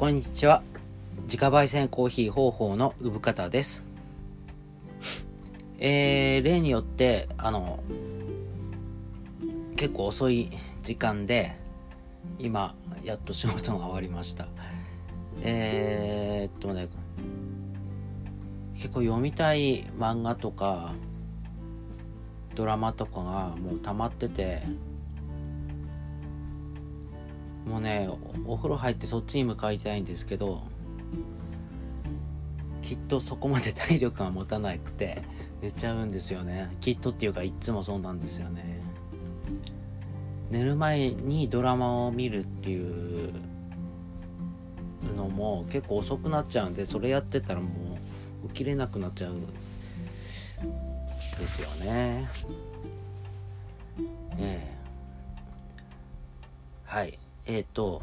こんにちは。自家焙煎コーヒー方法の産方です。えー、例によってあの結構遅い時間で今やっと仕事が終わりました。えー、っとね結構読みたい漫画とかドラマとかがもう溜まっててもうねお風呂入ってそっちに向かいたいんですけどきっとそこまで体力が持たなくて寝ちゃうんですよね。きっとっていうかいっつもそうなんですよね。寝る前にドラマを見るっていうのも結構遅くなっちゃうんでそれやってたらもう起きれなくなっちゃうんですよね。ええ。はい。えっ、ー、と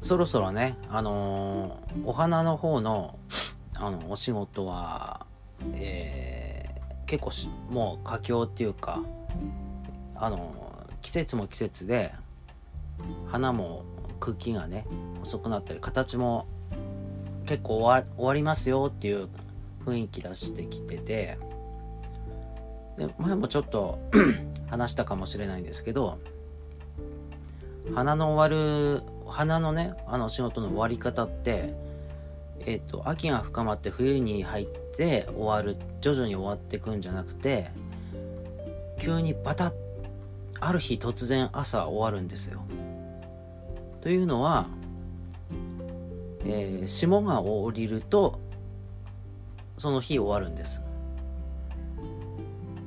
そろそろねあのー、お花の方のあのお仕事は、えー、結構もう佳境っていうかあの季節も季節で花も茎がね細くなったり形も結構終わ終わりますよっていう雰囲気出してきててで前もちょっと 話したかもしれないんですけど花の終わる花のねあの仕事の終わり方ってえっ、と秋が深まって冬に入って終わる徐々に終わってくんじゃなくて急にバタッある日突然朝終わるんですよ。というのは、えー、霜が降りるとその日終わるんです。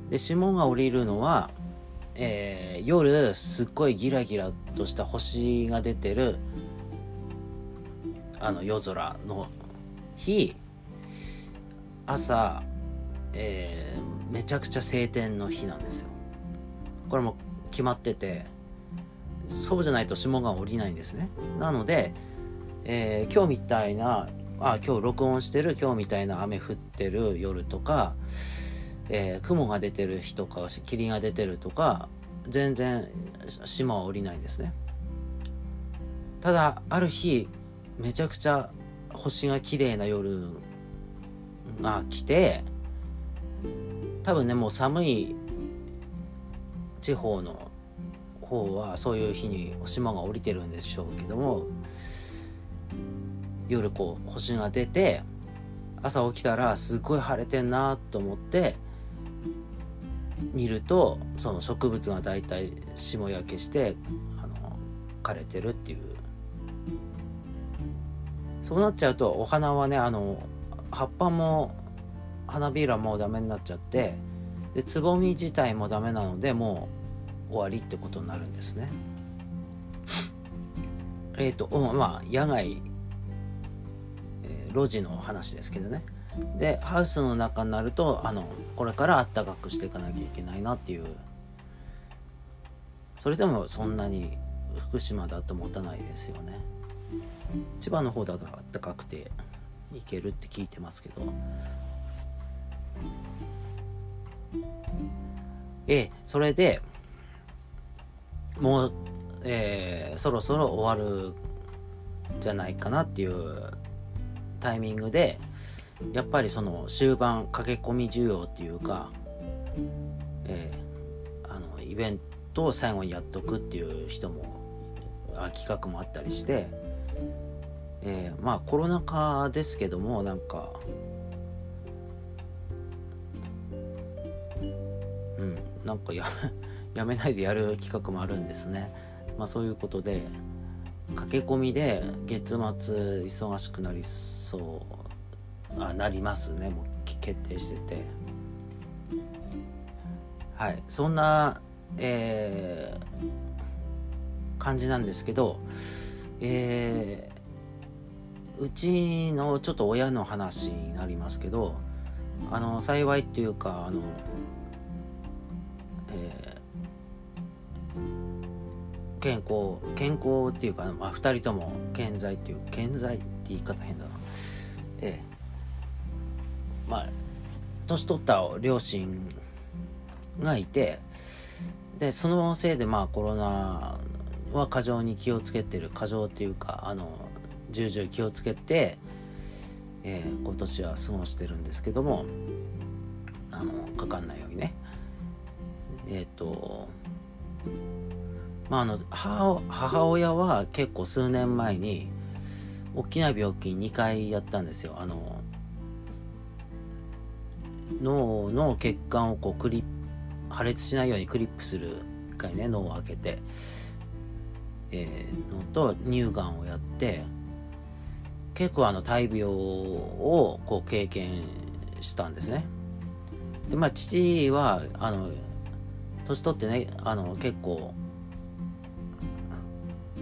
で霜が降りるのはえー、夜すっごいギラギラとした星が出てるあの夜空の日朝、えー、めちゃくちゃ晴天の日なんですよ。これも決まっててそうじゃないと霜が降りないんですね。なので、えー、今日みたいなあ今日録音してる今日みたいな雨降ってる夜とかえー、雲が出てる日とか霧が出てるとか全然島は降りないですね。ただある日めちゃくちゃ星が綺麗な夜が来て多分ねもう寒い地方の方はそういう日に島が降りてるんでしょうけども夜こう星が出て朝起きたらすごい晴れてんなと思って見るとその植物が大体霜焼けしてあの枯れてるっていうそうなっちゃうとお花はねあの葉っぱも花びらもダメになっちゃってでつぼみ自体もダメなのでもう終わりってことになるんですね。えっ、ー、とまあ野外、えー、路地の話ですけどね。でハウスの中になるとあのこれからあったかくしていかなきゃいけないなっていう。それでもそんなに福島だと持たないですよね。千葉の方だとあったかくていけるって聞いてますけど。ええそれでもう、えー、そろそろ終わるじゃないかなっていうタイミングでやっぱりその終盤駆け込み需要っていうか、えー、あのイベントを最後にやっとくっていう人も企画もあったりして、えー、まあコロナ禍ですけどもなんかうんなんかや やめないでやる企画もあるんですね。まあそういうことで駆け込みで月末忙しくなりそうなりますね。もう決定してて。はい。そんな、えー、感じなんですけどえー、うちのちょっと親の話になりますけどあの幸いっていうかあのえー、健康健康っていうか、まあ、2人とも健在っていう健在って言い方変だな。ええまあ年取った両親がいてでそのせいでまあコロナは過剰に気をつけてる過剰っていうかあの重々気をつけて、えー、今年は過ごしてるんですけどもあのかかんないようにね。えっ、ー、とまああの母母親は結構数年前に大きな病気2回やったんですよ。あの脳の血管をこうクリ破裂しないようにクリップする1回ね脳を開けて、えー、のと乳がんをやって結構あの大病をこう経験したんですね。でまあ父はあの年取ってねあの結構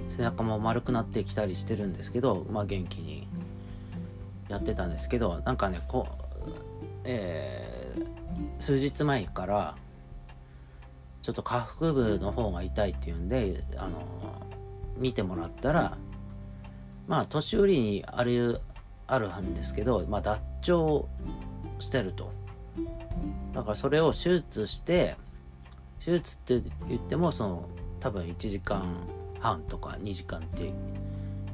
背中も丸くなってきたりしてるんですけどまあ元気にやってたんですけどなんかねこう、えー、数日前からちょっと下腹部の方が痛いっていうんであの見てもらったらまあ年寄りにあるあるんですけど、まあ、脱腸してると。だからそれを手術して手術って言ってもその多分1時間半とか2時間って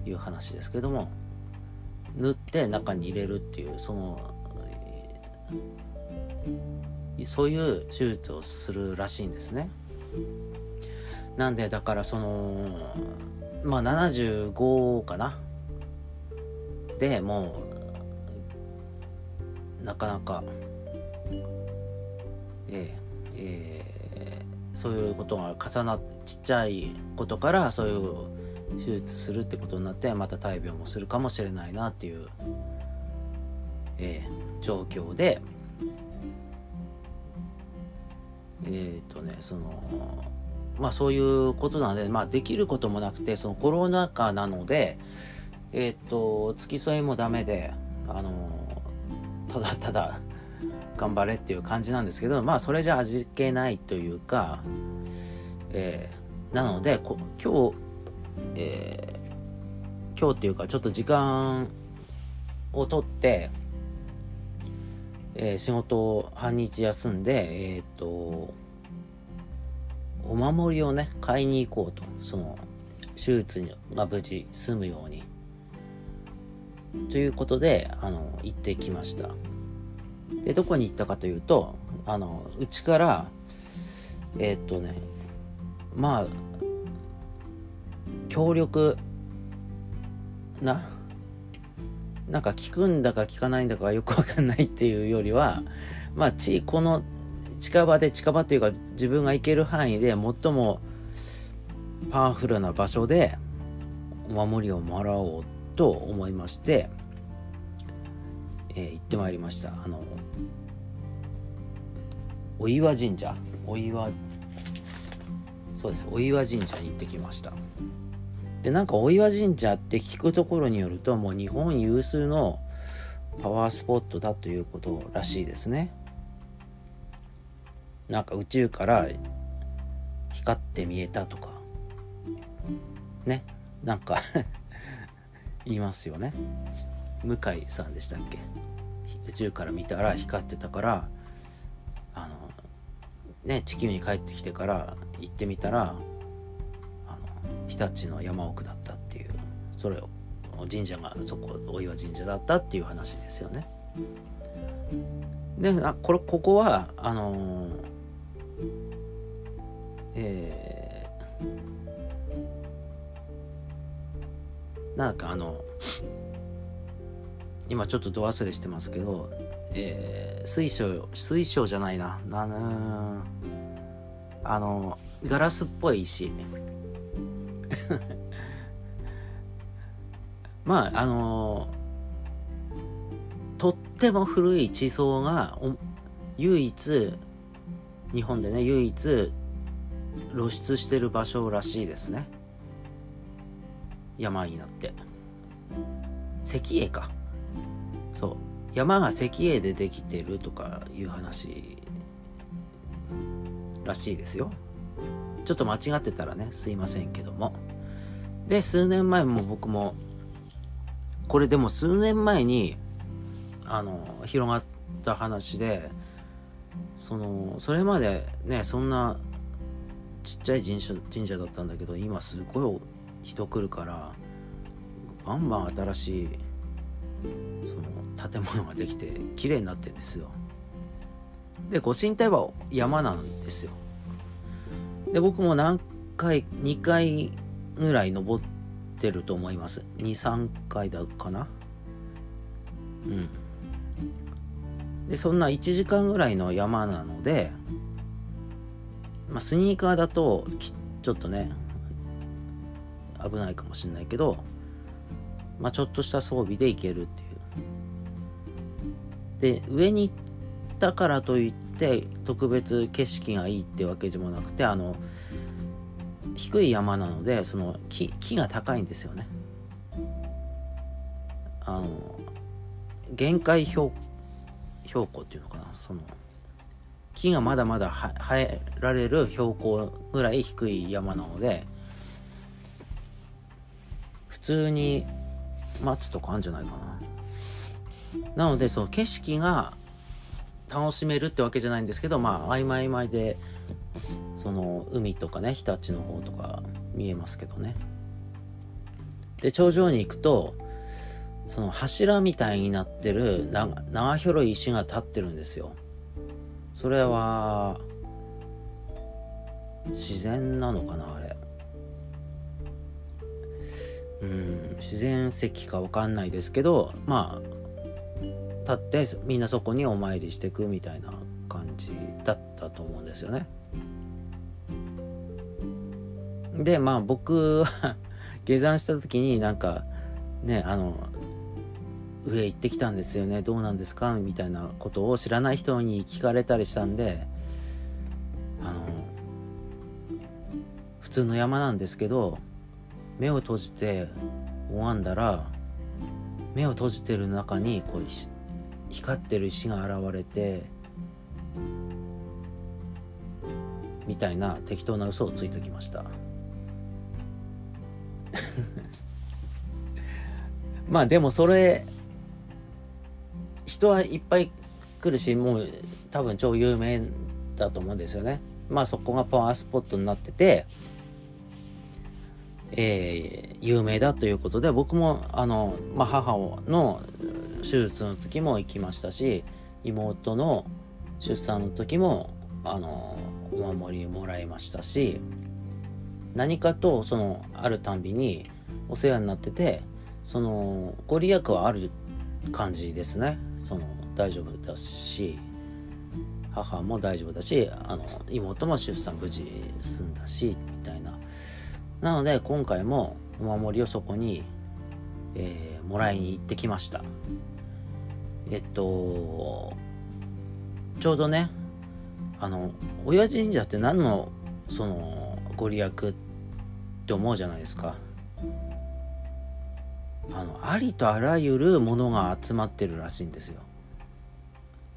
いう話ですけども縫って中に入れるっていうそのそういう手術をするらしいんですね。なんでだからそのまあ75かなでもうなかなかえー、えー、そういうことが重なっちっちゃいことからそういう手術するってことになってまた大病もするかもしれないなっていう、えー、状況でえっ、ー、とねそのまあそういうことなので、まあ、できることもなくてそのコロナ禍なのでえっ、ー、と付き添いもダメであのただただ頑張れっていう感じなんですけどまあそれじゃ味気ないというか、えー、なので今日、えー、今日っていうかちょっと時間をとってえー、仕事を半日休んで、えっ、ー、と、お守りをね、買いに行こうと。その、手術が無事済むように。ということで、あの、行ってきました。で、どこに行ったかというと、あの、うちから、えっ、ー、とね、まあ、強力ななんか聞くんだか聞かないんだかよくわかんないっていうよりは、まあ、ち、この近場で近場っていうか自分が行ける範囲で最もパワフルな場所でお守りをもらおうと思いまして、えー、行ってまいりました。あの、お岩神社、お岩、そうです、お岩神社に行ってきました。でなんか大岩神社って聞くところによるともう日本有数のパワースポットだということらしいですね。なんか宇宙から光って見えたとか。ね。なんか 言いますよね。向井さんでしたっけ？宇宙から見たら光ってたからあのね地球に帰ってきてから行ってみたら日立の山奥だったっていうそれを神社がそこ大岩神社だったっていう話ですよね。であこれここはあのー、えー、なんかあの今ちょっとど忘れしてますけど、えー、水晶水晶じゃないなああのガラスっぽい石まああのー、とっても古い地層が唯一日本でね唯一露出してる場所らしいですね。山になって。石英か。そう。山が石英でできてるとかいう話らしいですよ。ちょっと間違ってたらねすいませんけども。で数年前も僕もこれでも数年前にあの広がった話でそのそれまでねそんなちっちゃい神社神社だったんだけど今すごい人来るからバンバン新しいその建物ができて綺麗になってるんですよ。でご神体は山なんですよ。で僕も何回2回ぐらい登ってると思います。23回だかな。うん。でそんな1時間ぐらいの山なので、まあ、スニーカーだとちょっとね危ないかもしれないけど、まあ、ちょっとした装備で行けるっていう。で上に行ったからといって特別景色がいいってわけでもなくてあの低い山なのでその木木が高いんですよね。あの限界標標高っていうのかな。その木がまだまだ生えられる標高ぐらい低い山なので普通に松とかあるんじゃないかな。なのでその景色が楽しめるってわけじゃないんですけどまあ曖昧曖昧でその海とかね日立の方とか見えますけどね。で頂上に行くとその柱みたいになってる長広い石が立ってるんですよ。それは自然なのかなあれ。うん自然石か分かんないですけどまあ立ってみんなそこにお参りしてくみたいな感じだったと思うんですよね。でまあ僕は下山した時になんかねあの上行ってきたんですよねどうなんですかみたいなことを知らない人に聞かれたりしたんであの普通の山なんですけど目を閉じて拝んだら目を閉じてる中にこう光ってる石が現れてみたいな適当な嘘をついときました。まあでもそれ人はいっぱい来るしもう多分超有名だと思うんですよね。まあそこがパワースポットになっててえ、有名だということで僕もあの、まあ、母の手術の時も行きましたし妹の出産の時もあのお守りもらいましたし何かとそのあるたんびにお世話になっててそのご利益はある感じですね。その大丈夫だし母も大丈夫だしあの妹も出産無事済んだしみたいな。なので今回もお守りをそこに、えー、もらいに行ってきました。えっとちょうどねあの親神社って何のそのご利益っって思うじゃないですか。あのありとあらゆるものが集まってるらしいんですよ。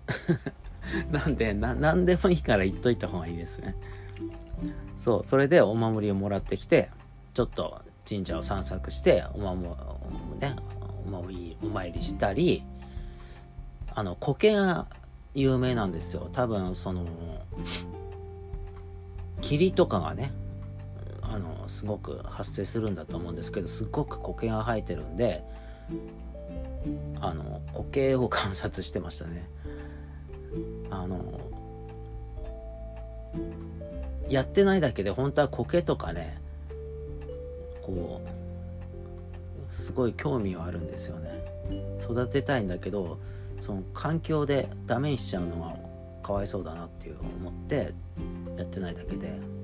なんでな何でもいいから言っといた方がいいですね。そうそれでお守りをもらってきてちょっと神社を散策してお守ねお守りお参りしたりあの苔が有名なんですよ。多分その霧とかがねあのすごく発生するんだと思うんですけどすっごく苔が生えてるんであの苔を観察してましたね。あのやってないだけで本当は苔とかねこうすごい興味はあるんですよね。育てたいんだけどその環境でダメにしちゃうのはかわいそうだなっていう思ってやってないだけで。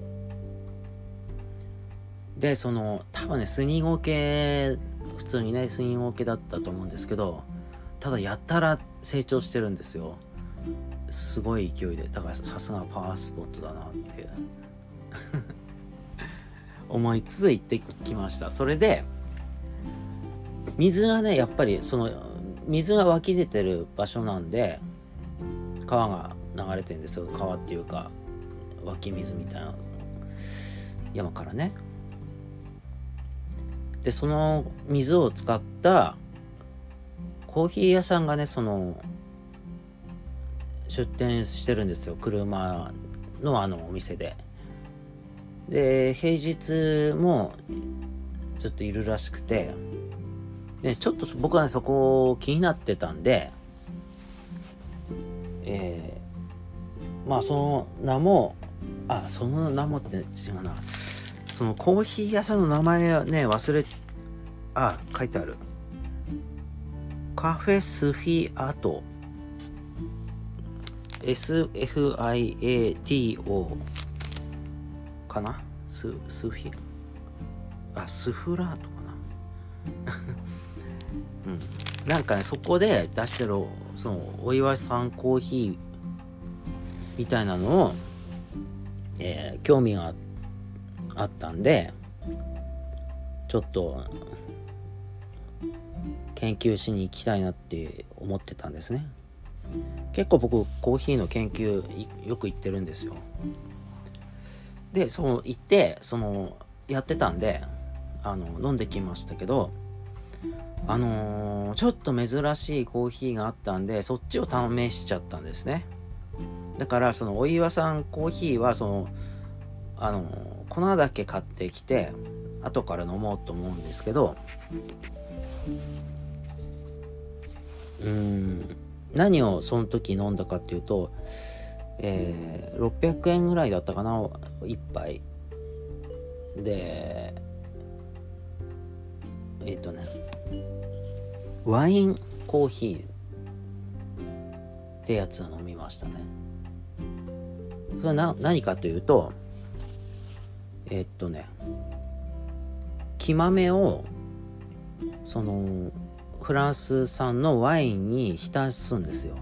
でその多分ねスニーゴ系普通にねスニーゴ系だったと思うんですけどただやったら成長してるんですよ。すごい勢いで。だからさすがパワースポットだなって。思いつつ行ってきました。それで水がねやっぱりその水が湧き出てる場所なんで川が流れてるんですよ。川っていうか湧き水みたいな山からね。でその水を使ったコーヒー屋さんがねその出店してるんですよ。車のあのお店で。で平日もずっといるらしくて。でちょっと僕はねそこ気になってたんでえー、まあその名もあその名もって違うな。そのコーヒー屋さんの名前はね忘れあ書いてある。カフェスフィアト。SFIATO かな？ススフィあスフラートかな？うん。なんかねそこで出してるそのお祝いさんコーヒーみたいなのを、えー、興味があって。あったんでちょっと研究しに行きたいなって思ってたんですね。結構僕コーヒーの研究よく行ってるんですよ。でその行ってそのやってたんであの飲んできましたけどあのー、ちょっと珍しいコーヒーがあったんでそっちを試しちゃったんですね。だからそのお岩さんコーヒーはそのあの、粉だけ買ってきて後から飲もうと思うんですけどうん。何をその時飲んだかっていうと、えー、600円ぐらいだったかな1杯。でえっ、ー、とねワインコーヒーってやつを飲みましたね。それはな何かというとえっとね木豆をそのフランス産のワインに浸すんですよ。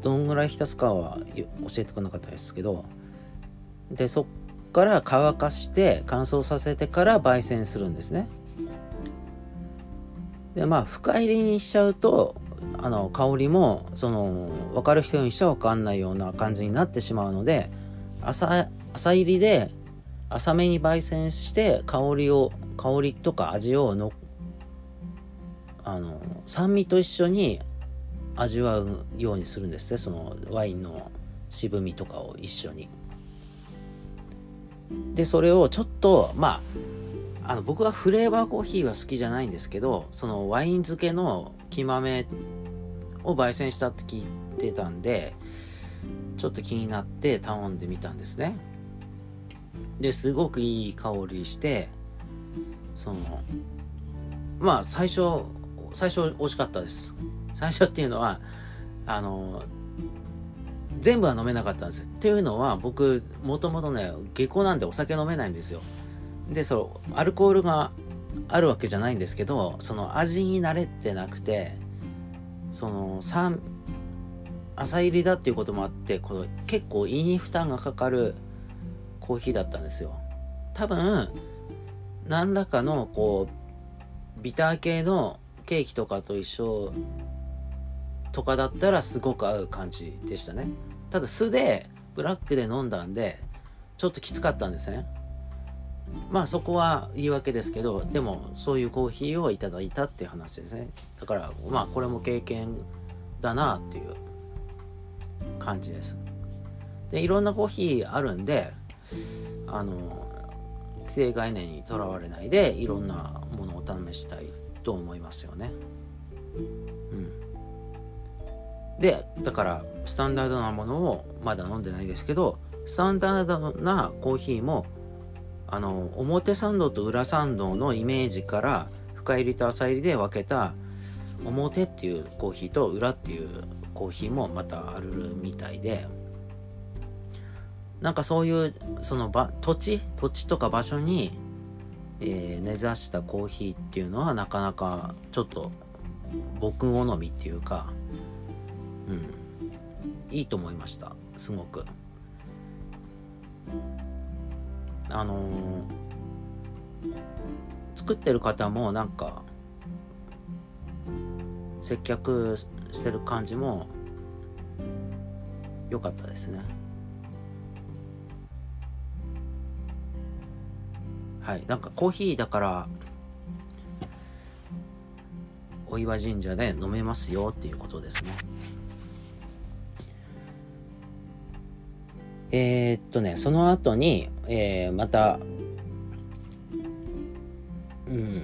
どんぐらい浸すかは教えてくれなかったですけどでそっから乾かして乾燥させてから焙煎するんですね。でまあ深入りにしちゃうとあの香りもその分かる人にしちゃ分かんないような感じになってしまうので浅浅入りで浅めに焙煎して香りを香りとか味をのあの酸味と一緒に味わうようにするんですねそのワインの渋みとかを一緒に。でそれをちょっとまああの僕はフレーバーコーヒーは好きじゃないんですけどそのワイン漬けの木豆を焙煎したって聞いてたんでちょっと気になって頼んでみたんですね。ですごくいい香りしてそのまあ最初最初美味しかったです。最初っていうのはあの全部は飲めなかったんです。っていうのは僕もともとね下校なんでお酒飲めないんですよ。でそうアルコールがあるわけじゃないんですけどその味に慣れてなくてその3朝入りだっていうこともあってこの結構胃に負担がかかるコーヒーだったんですよ。多分何らかのこうビター系のケーキとかと一緒とかだったらすごく合う感じでしたね。ただ酢でブラックで飲んだんでちょっときつかったんですね。まあそこは言い訳ですけどでもそういうコーヒーをいただいたっていう話ですね。だからまあこれも経験だなっていう感じです。でいろんなコーヒーあるんであの既成概念にとらわれないでいろんなものを試したいと思いますよね。うん、でだからスタンダードなものをまだ飲んでないですけどスタンダードなコーヒーもあの表参道と裏参道のイメージから深入りと浅入りで分けた表っていうコーヒーと裏っていうコーヒーもまたあるみたいでなんかそういうその場土地？土地とか場所にえー、根ざしたコーヒーっていうのはなかなかちょっと僕好みっていうかうん。いいと思いました。すごく。あのー、作ってる方もなんか接客してる感じも良かったですね。はい。なんかコーヒーだからお岩神社で飲めますよっていうことですね。えー、っとね、その後に、えー、また、うん、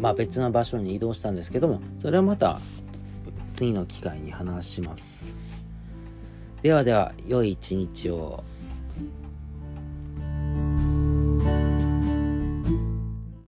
まあ別の場所に移動したんですけども、それはまた次の機会に話します。ではでは、良い一日を。